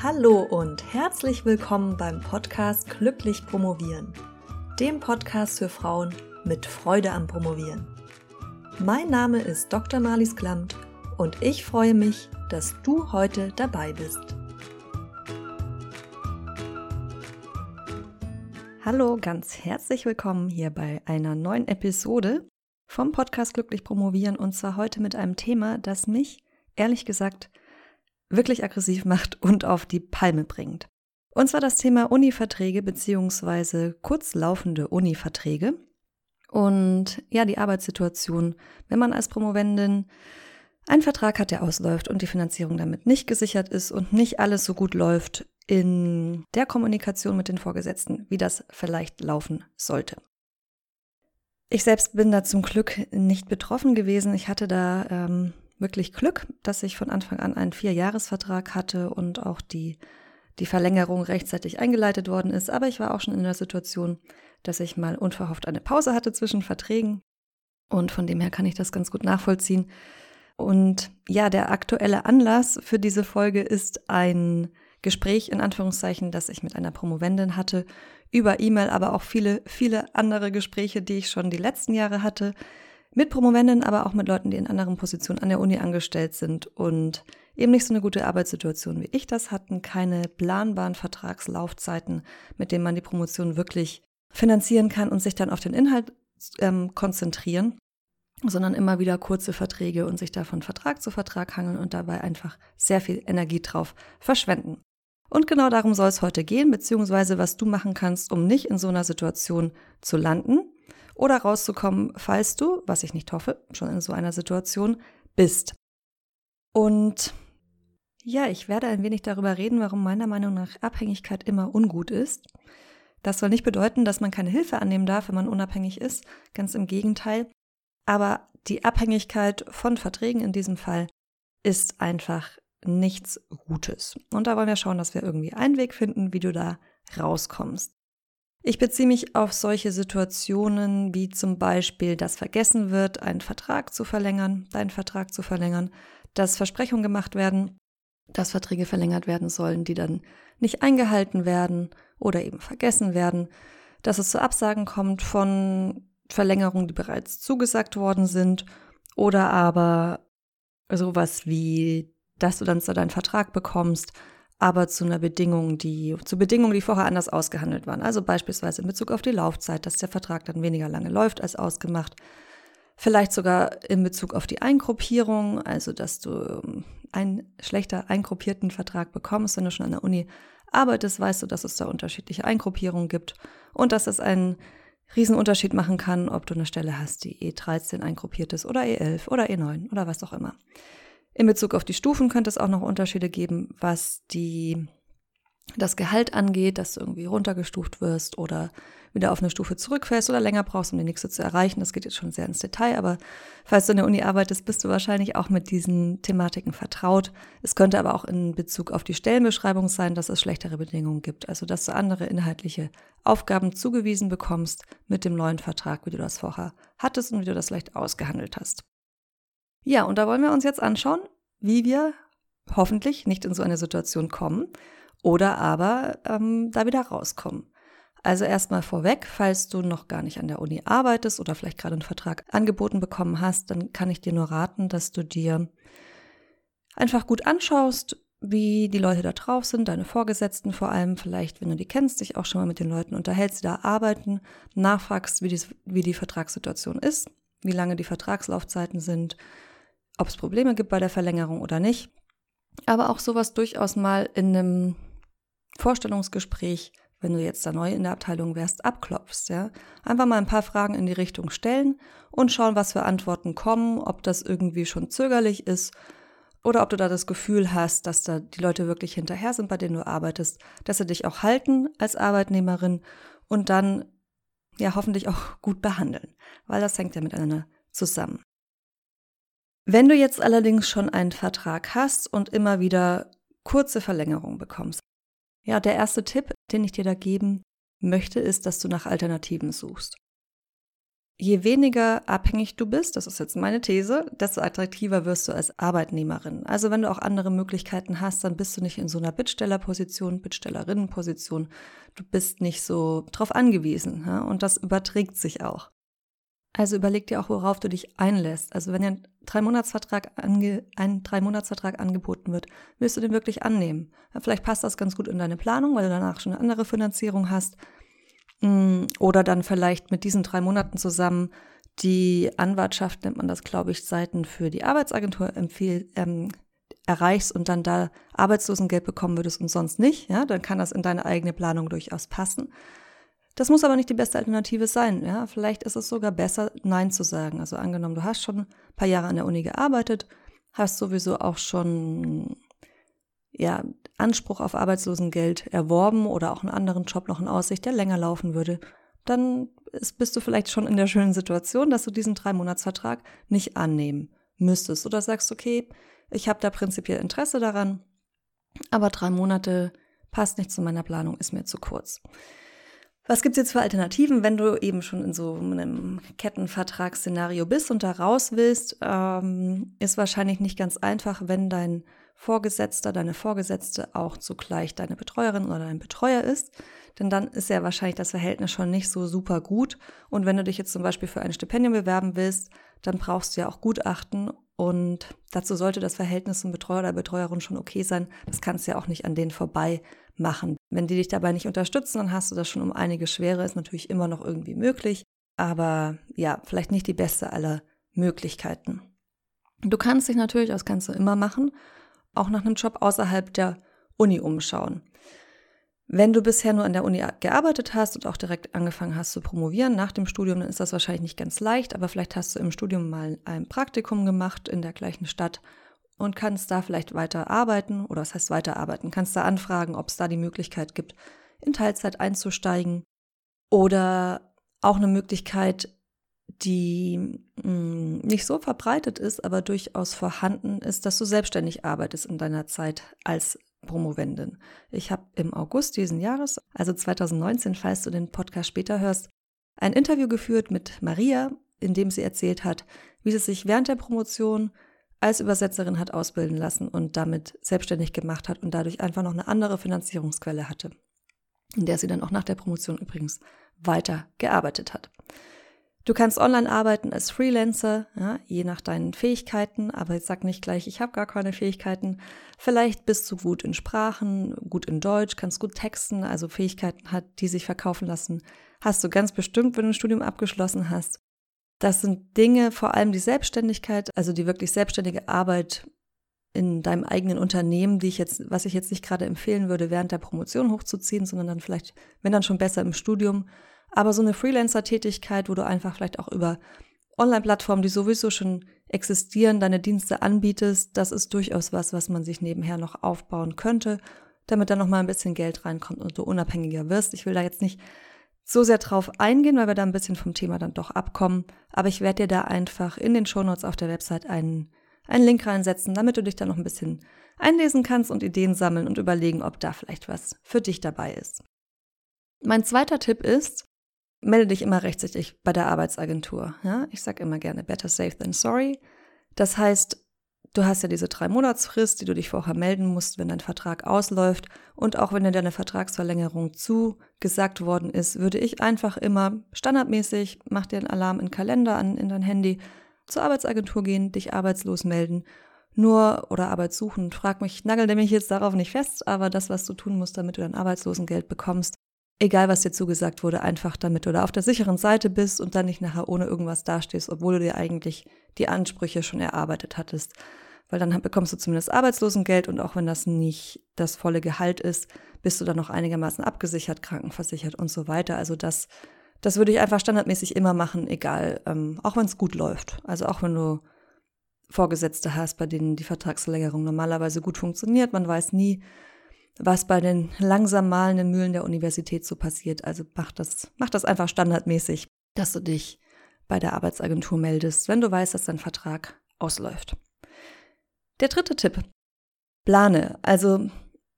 Hallo und herzlich willkommen beim Podcast Glücklich Promovieren, dem Podcast für Frauen mit Freude am Promovieren. Mein Name ist Dr. Marlies Klamt und ich freue mich, dass du heute dabei bist. Hallo, ganz herzlich willkommen hier bei einer neuen Episode vom Podcast Glücklich Promovieren und zwar heute mit einem Thema, das mich ehrlich gesagt wirklich aggressiv macht und auf die Palme bringt. Und zwar das Thema Uni-Verträge beziehungsweise kurzlaufende Uni-Verträge und ja, die Arbeitssituation, wenn man als Promovendin einen Vertrag hat, der ausläuft und die Finanzierung damit nicht gesichert ist und nicht alles so gut läuft in der Kommunikation mit den Vorgesetzten, wie das vielleicht laufen sollte. Ich selbst bin da zum Glück nicht betroffen gewesen. Ich hatte da ähm, wirklich Glück, dass ich von Anfang an einen Vierjahresvertrag hatte und auch die, die Verlängerung rechtzeitig eingeleitet worden ist. Aber ich war auch schon in der Situation, dass ich mal unverhofft eine Pause hatte zwischen Verträgen. Und von dem her kann ich das ganz gut nachvollziehen. Und ja, der aktuelle Anlass für diese Folge ist ein Gespräch in Anführungszeichen, das ich mit einer Promovendin hatte, über E-Mail, aber auch viele, viele andere Gespräche, die ich schon die letzten Jahre hatte, mit Promovenden, aber auch mit Leuten, die in anderen Positionen an der Uni angestellt sind und eben nicht so eine gute Arbeitssituation wie ich das hatten, keine planbaren Vertragslaufzeiten, mit denen man die Promotion wirklich finanzieren kann und sich dann auf den Inhalt ähm, konzentrieren, sondern immer wieder kurze Verträge und sich da von Vertrag zu Vertrag hangeln und dabei einfach sehr viel Energie drauf verschwenden. Und genau darum soll es heute gehen, beziehungsweise was du machen kannst, um nicht in so einer Situation zu landen oder rauszukommen, falls du, was ich nicht hoffe, schon in so einer Situation bist. Und ja, ich werde ein wenig darüber reden, warum meiner Meinung nach Abhängigkeit immer ungut ist. Das soll nicht bedeuten, dass man keine Hilfe annehmen darf, wenn man unabhängig ist, ganz im Gegenteil. Aber die Abhängigkeit von Verträgen in diesem Fall ist einfach nichts Gutes. Und da wollen wir schauen, dass wir irgendwie einen Weg finden, wie du da rauskommst. Ich beziehe mich auf solche Situationen wie zum Beispiel, dass vergessen wird, einen Vertrag zu verlängern, deinen Vertrag zu verlängern, dass Versprechungen gemacht werden, dass Verträge verlängert werden sollen, die dann nicht eingehalten werden oder eben vergessen werden, dass es zu Absagen kommt von Verlängerungen, die bereits zugesagt worden sind oder aber sowas wie, dass du dann so deinen Vertrag bekommst, aber zu einer Bedingung, die, zu Bedingungen, die vorher anders ausgehandelt waren. Also beispielsweise in Bezug auf die Laufzeit, dass der Vertrag dann weniger lange läuft als ausgemacht. Vielleicht sogar in Bezug auf die Eingruppierung, also dass du ähm, einen schlechter eingruppierten Vertrag bekommst, wenn du schon an der Uni arbeitest, weißt du, dass es da unterschiedliche Eingruppierungen gibt und dass es einen Riesenunterschied machen kann, ob du eine Stelle hast, die E13 eingruppiert ist oder E11 oder E9 oder was auch immer. In Bezug auf die Stufen könnte es auch noch Unterschiede geben, was die, das Gehalt angeht, dass du irgendwie runtergestuft wirst oder wieder auf eine Stufe zurückfällst oder länger brauchst, um die nächste zu erreichen. Das geht jetzt schon sehr ins Detail, aber falls du in der Uni arbeitest, bist du wahrscheinlich auch mit diesen Thematiken vertraut. Es könnte aber auch in Bezug auf die Stellenbeschreibung sein, dass es schlechtere Bedingungen gibt, also dass du andere inhaltliche Aufgaben zugewiesen bekommst mit dem neuen Vertrag, wie du das vorher hattest und wie du das vielleicht ausgehandelt hast. Ja, und da wollen wir uns jetzt anschauen, wie wir hoffentlich nicht in so eine Situation kommen oder aber ähm, da wieder rauskommen. Also erstmal vorweg, falls du noch gar nicht an der Uni arbeitest oder vielleicht gerade einen Vertrag angeboten bekommen hast, dann kann ich dir nur raten, dass du dir einfach gut anschaust, wie die Leute da drauf sind, deine Vorgesetzten vor allem, vielleicht, wenn du die kennst, dich auch schon mal mit den Leuten unterhältst, die da arbeiten, nachfragst, wie die, wie die Vertragssituation ist, wie lange die Vertragslaufzeiten sind, ob es Probleme gibt bei der Verlängerung oder nicht. Aber auch sowas durchaus mal in einem Vorstellungsgespräch, wenn du jetzt da neu in der Abteilung wärst, abklopfst, ja. Einfach mal ein paar Fragen in die Richtung stellen und schauen, was für Antworten kommen, ob das irgendwie schon zögerlich ist oder ob du da das Gefühl hast, dass da die Leute wirklich hinterher sind, bei denen du arbeitest, dass sie dich auch halten als Arbeitnehmerin und dann ja hoffentlich auch gut behandeln, weil das hängt ja miteinander zusammen. Wenn du jetzt allerdings schon einen Vertrag hast und immer wieder kurze Verlängerungen bekommst, ja, der erste Tipp, den ich dir da geben möchte, ist, dass du nach Alternativen suchst. je weniger abhängig du bist, das ist jetzt meine These, desto attraktiver wirst du als Arbeitnehmerin. Also wenn du auch andere Möglichkeiten hast, dann bist du nicht in so einer Bittstellerposition, Bittstellerinnenposition. Du bist nicht so drauf angewiesen. Ja? Und das überträgt sich auch. Also überleg dir auch, worauf du dich einlässt. Also wenn dir ein Drei-Monats-Vertrag ange Drei-Monats-Vertrag angeboten wird, willst du den wirklich annehmen? Vielleicht passt das ganz gut in deine Planung, weil du danach schon eine andere Finanzierung hast. Mm, oder dann vielleicht mit diesen drei Monaten zusammen die Anwartschaft, nennt man das, glaube ich, Seiten für die Arbeitsagentur empfiehlt, ähm, erreichst und dann da Arbeitslosengeld bekommen würdest und sonst nicht, ja, dann kann das in deine eigene Planung durchaus passen. Das muss aber nicht die beste Alternative sein. Ja? Vielleicht ist es sogar besser, Nein zu sagen. Also angenommen, du hast schon ein paar Jahre an der Uni gearbeitet, hast sowieso auch schon ja, Anspruch auf Arbeitslosengeld erworben oder auch einen anderen Job noch in Aussicht, der länger laufen würde, dann ist, bist du vielleicht schon in der schönen Situation, dass du diesen Drei-Monats-Vertrag nicht annehmen müsstest oder sagst, okay, ich habe da prinzipiell Interesse daran, aber drei Monate passt nicht zu meiner Planung, ist mir zu kurz. Was gibt's jetzt für Alternativen, wenn du eben schon in so einem Kettenvertragsszenario bist und da raus willst? Ähm, ist wahrscheinlich nicht ganz einfach, wenn dein Vorgesetzter, deine Vorgesetzte auch zugleich deine Betreuerin oder dein Betreuer ist. Denn dann ist ja wahrscheinlich das Verhältnis schon nicht so super gut. Und wenn du dich jetzt zum Beispiel für ein Stipendium bewerben willst, dann brauchst du ja auch Gutachten. Und dazu sollte das Verhältnis zum Betreuer oder Betreuerin schon okay sein. Das kannst du ja auch nicht an denen vorbei machen. Wenn die dich dabei nicht unterstützen, dann hast du das schon um einige Schwere. Ist natürlich immer noch irgendwie möglich. Aber ja, vielleicht nicht die beste aller Möglichkeiten. Du kannst dich natürlich, das kannst du immer machen, auch nach einem Job außerhalb der Uni umschauen. Wenn du bisher nur an der Uni gearbeitet hast und auch direkt angefangen hast zu promovieren nach dem Studium, dann ist das wahrscheinlich nicht ganz leicht, aber vielleicht hast du im Studium mal ein Praktikum gemacht in der gleichen Stadt und kannst da vielleicht weiter arbeiten oder was heißt weiterarbeiten, kannst da anfragen, ob es da die Möglichkeit gibt, in Teilzeit einzusteigen oder auch eine Möglichkeit, die mh, hm, nicht so verbreitet ist, aber durchaus vorhanden ist, dass du selbstständig arbeitest in deiner Zeit als Promovendin. Ich habe im August diesen Jahres, also 2019, falls du den Podcast später hörst, ein Interview geführt mit Maria, in dem sie erzählt hat, wie sie sich während der Promotion als Übersetzerin hat ausbilden lassen und damit selbstständig gemacht hat und dadurch einfach noch eine andere Finanzierungsquelle hatte, in der sie dann auch nach der Promotion übrigens weiter gearbeitet hat. Du kannst online arbeiten als Freelancer, ja, je nach deinen Fähigkeiten, aber jetzt sag nicht gleich, ich habe gar keine Fähigkeiten. Vielleicht bist du gut in Sprachen, gut in Deutsch, kannst gut texten, also Fähigkeiten hat, die sich verkaufen lassen. Hast du ganz bestimmt, wenn du ein Studium abgeschlossen hast. Das sind Dinge, vor allem die Selbstständigkeit, also die wirklich selbstständige Arbeit in deinem eigenen Unternehmen, die ich jetzt, was ich jetzt nicht gerade empfehlen würde, während der Promotion hochzuziehen, sondern dann vielleicht, wenn dann schon besser im Studium, aber so eine Freelancer-Tätigkeit, wo du einfach vielleicht auch über Online-Plattformen, die sowieso schon existieren, deine Dienste anbietest, das ist durchaus was, was man sich nebenher noch aufbauen könnte, damit da noch mal ein bisschen Geld reinkommt und du unabhängiger wirst. Ich will da jetzt nicht so sehr drauf eingehen, weil wir da ein bisschen vom Thema dann doch abkommen. Aber ich werde dir da einfach in den Shownotes auf der Website einen, einen Link reinsetzen, damit du dich da noch ein bisschen einlesen kannst und Ideen sammeln und überlegen, ob da vielleicht was für dich dabei ist. Mein zweiter Tipp ist, melde dich immer rechtzeitig bei der Arbeitsagentur. Ja? Ich sage immer gerne better safe than sorry. Das heißt, du hast ja diese drei Monatsfrist, die du dich vorher melden musst, wenn dein Vertrag ausläuft. Und auch wenn dir deine Vertragsverlängerung zugesagt worden ist, würde ich einfach immer standardmäßig, mach dir einen Alarm in Kalender an, in dein Handy, zur Arbeitsagentur gehen, dich arbeitslos melden. Nur oder Arbeit suchen. Frag mich, nagel mich jetzt darauf nicht fest, aber das, was du tun musst, damit du dein Arbeitslosengeld bekommst, egal was dir zugesagt wurde, einfach damit du da auf der sicheren Seite bist und dann nicht nachher ohne irgendwas dastehst, obwohl du dir eigentlich die Ansprüche schon erarbeitet hattest. Weil dann bekommst du zumindest Arbeitslosengeld und auch wenn das nicht das volle Gehalt ist, bist du dann noch einigermaßen abgesichert, krankenversichert und so weiter. Also das, das würde ich einfach standardmäßig immer machen, egal, ähm, auch wenn es gut läuft. Also auch wenn du Vorgesetzte hast, bei denen die Vertragsverlängerung normalerweise gut funktioniert, man weiß nie, was bei den langsam malenden Mühlen der Universität so passiert. Also mach das, mach das einfach standardmäßig, dass du dich bei der Arbeitsagentur meldest, wenn du weißt, dass dein Vertrag ausläuft. Der dritte Tipp. Plane. Also,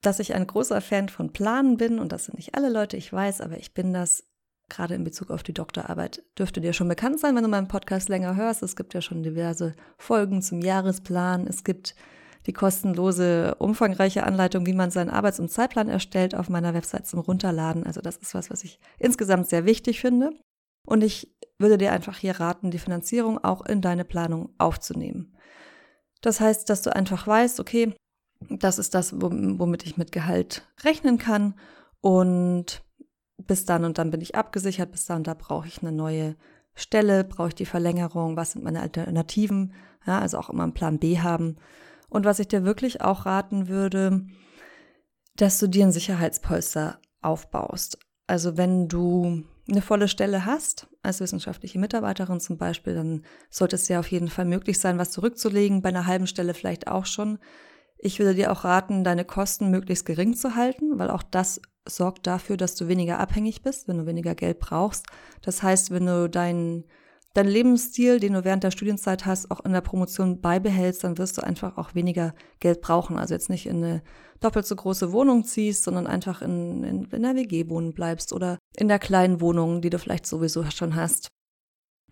dass ich ein großer Fan von Planen bin, und das sind nicht alle Leute, ich weiß, aber ich bin das. gerade in Bezug auf die Doktorarbeit, dürfte dir schon bekannt sein, wenn du meinen Podcast länger hörst. Es gibt ja schon diverse Folgen zum Jahresplan. Es gibt die kostenlose, umfangreiche Anleitung, wie man seinen Arbeits- und Zeitplan erstellt, auf meiner Website zum Runterladen. Also das ist was, was ich insgesamt sehr wichtig finde. Und ich würde dir einfach hier raten, die Finanzierung auch in deine Planung aufzunehmen. Das heißt, dass du einfach weißt, okay, das ist das, womit ich mit Gehalt rechnen kann. Und bis dann und dann bin ich abgesichert, bis dann und da brauche ich eine neue Stelle, brauche ich die Verlängerung, was sind meine Alternativen, ja, also auch immer einen Plan B haben. Und was ich dir wirklich auch raten würde, dass du dir ein Sicherheitspolster aufbaust. Also wenn du eine volle Stelle hast, als wissenschaftliche Mitarbeiterin zum Beispiel, dann sollte es ja auf jeden Fall möglich sein, was zurückzulegen, bei einer halben Stelle vielleicht auch schon. Ich würde dir auch raten, deine Kosten möglichst gering zu halten, weil auch das sorgt dafür, dass du weniger abhängig bist, wenn du weniger Geld brauchst. Das heißt, wenn du deinen dein Lebensstil, den du während der Studienzeit hast, auch in der Promotion beibehältst, dann wirst du einfach auch weniger Geld brauchen. Also jetzt nicht in eine doppelt so große Wohnung ziehst, sondern einfach in, in, in der WG wohnen bleibst oder in der kleinen Wohnung, die du vielleicht sowieso schon hast.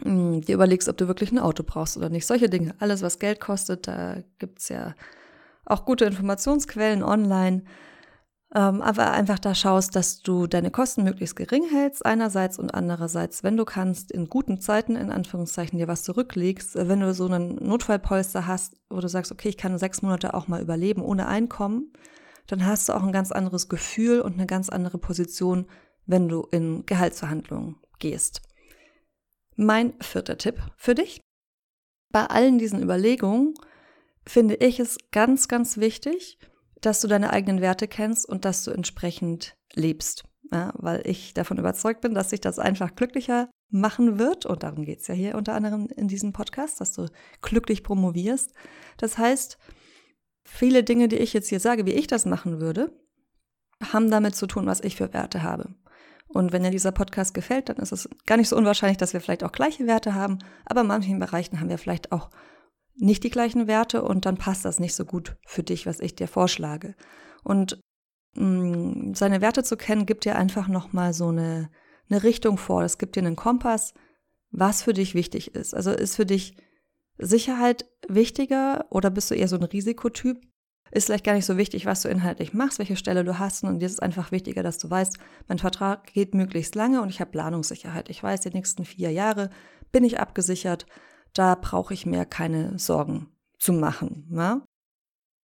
Hm, dir überlegst, ob du wirklich ein Auto brauchst oder nicht. Solche Dinge. Alles, was Geld kostet, da gibt's ja auch gute Informationsquellen online. Ähm, aber einfach da schaust, dass du deine Kosten möglichst gering hältst, einerseits und andererseits, wenn du kannst, in guten Zeiten, in Anführungszeichen, dir was zurücklegst. Wenn du so einen Notfallpolster hast, wo du sagst, okay, ich kann sechs Monate auch mal überleben ohne Einkommen, dann hast du auch ein ganz anderes Gefühl und eine ganz andere Position, wenn du in Gehaltsverhandlungen gehst. Mein vierter Tipp für dich. Bei allen diesen Überlegungen finde ich es ganz, ganz wichtig, dass du deine eigenen Werte kennst und dass du entsprechend lebst. Ja, weil ich davon überzeugt bin, dass sich das einfach glücklicher machen wird. Und darum geht es ja hier unter anderem in diesem Podcast, dass du glücklich promovierst. Das heißt, viele Dinge, die ich jetzt hier sage, wie ich das machen würde, haben damit zu tun, was ich für Werte habe. Und wenn dir dieser Podcast gefällt, dann ist es gar nicht so unwahrscheinlich, dass wir vielleicht auch gleiche Werte haben, aber in manchen Bereichen haben wir vielleicht auch nicht die gleichen Werte und dann passt das nicht so gut für dich, was ich dir vorschlage. Und mh, mm, seine Werte zu kennen, gibt dir einfach nochmal so eine, eine Richtung vor. Es gibt dir einen Kompass, was für dich wichtig ist. Also ist für dich Sicherheit wichtiger oder bist du eher so ein Risikotyp? Ist vielleicht gar nicht so wichtig, was du inhaltlich machst, welche Stelle du hast. Und dir ist es einfach wichtiger, dass du weißt, mein Vertrag geht möglichst lange und ich habe Planungssicherheit. Ich weiß, die nächsten vier Jahre bin ich abgesichert da brauche ich mir keine Sorgen zu machen. Ne?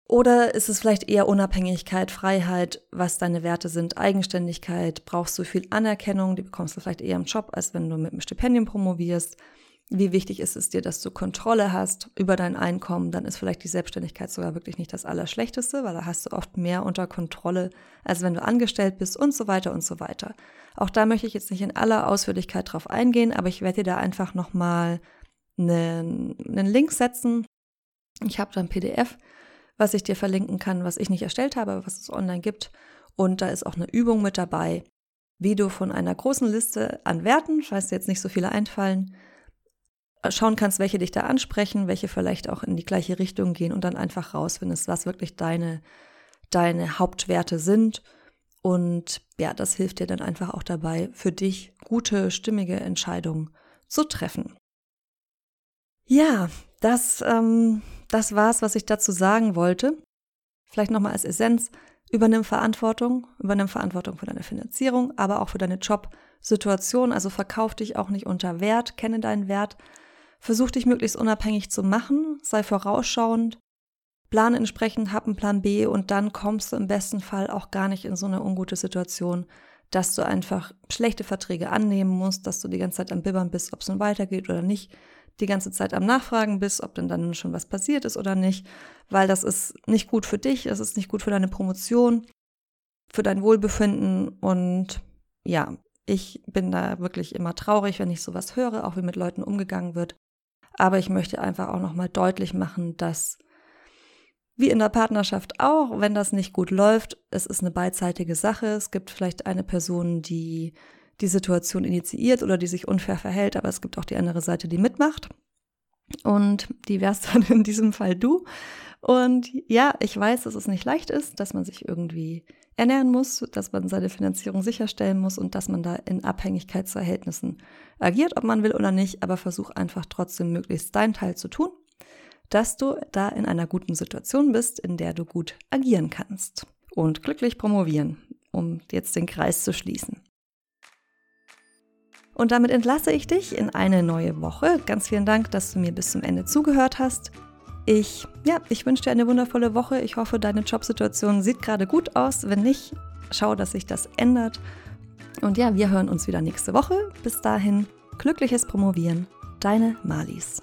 Oder ist es vielleicht eher Unabhängigkeit, Freiheit, was deine Werte sind, Eigenständigkeit? Brauchst du viel Anerkennung? Die bekommst du vielleicht eher im Job, als wenn du mit einem Stipendium promovierst. Wie wichtig ist es dir, dass du Kontrolle hast über dein Einkommen? Dann ist vielleicht die Selbstständigkeit sogar wirklich nicht das Allerschlechteste, weil da hast du oft mehr unter Kontrolle, als wenn du angestellt bist und so weiter und so weiter. Auch da möchte ich jetzt nicht in aller Ausführlichkeit drauf eingehen, aber ich werde dir da einfach nochmal einen, einen Link setzen. Ich habe da ein PDF, was ich dir verlinken kann, was ich nicht erstellt habe, was es online gibt. Und da ist auch eine Übung mit dabei, wie du von einer großen Liste an Werten, falls dir jetzt nicht so viele einfallen, schauen kannst, welche dich da ansprechen, welche vielleicht auch in die gleiche Richtung gehen und dann einfach rausfindest, was wirklich deine, deine Hauptwerte sind. Und ja, das hilft dir dann einfach auch dabei, für dich gute, stimmige Entscheidungen zu treffen. Ja, das, ähm, das war's, was ich dazu sagen wollte. Vielleicht nochmal als Essenz. Übernimm Verantwortung, übernimm Verantwortung für deine Finanzierung, aber auch für deine Jobsituation. Also verkauf dich auch nicht unter Wert, kenne deinen Wert. Versuch dich möglichst unabhängig zu machen, sei vorausschauend, plane entsprechend, hab einen Plan B und dann kommst du im besten Fall auch gar nicht in so eine ungute Situation, dass du einfach schlechte Verträge annehmen musst, dass du die ganze Zeit am Bibbern bist, ob es nun weitergeht oder nicht, die ganze Zeit am Nachfragen bist, ob denn dann schon was passiert ist oder nicht, weil das ist nicht gut für dich, es ist nicht gut für deine Promotion, für dein Wohlbefinden und ja, ich bin da wirklich immer traurig, wenn ich sowas höre, auch wie mit Leuten umgegangen wird. Aber ich möchte einfach auch nochmal deutlich machen, dass wie in der Partnerschaft auch, wenn das nicht gut läuft, es ist eine beidseitige Sache. Es gibt vielleicht eine Person, die die Situation initiiert oder die sich unfair verhält, aber es gibt auch die andere Seite, die mitmacht. Und die wärst dann in diesem Fall du. Und ja, ich weiß, dass es nicht leicht ist, dass man sich irgendwie ernähren muss, dass man seine Finanzierung sicherstellen muss und dass man da in Abhängigkeitsverhältnissen agiert, ob man will oder nicht, aber versuch einfach trotzdem möglichst deinen Teil zu tun, dass du da in einer guten Situation bist, in der du gut agieren kannst und glücklich promovieren, um jetzt den Kreis zu schließen. Und damit entlasse ich dich in eine neue Woche. Ganz vielen Dank, dass du mir bis zum Ende zugehört hast. Ich, ja, ich wünsche dir eine wundervolle Woche. Ich hoffe, deine Jobsituation sieht gerade gut aus. Wenn nicht, schau, dass sich das ändert. Und ja, wir hören uns wieder nächste Woche. Bis dahin, glückliches Promovieren. Deine Malis.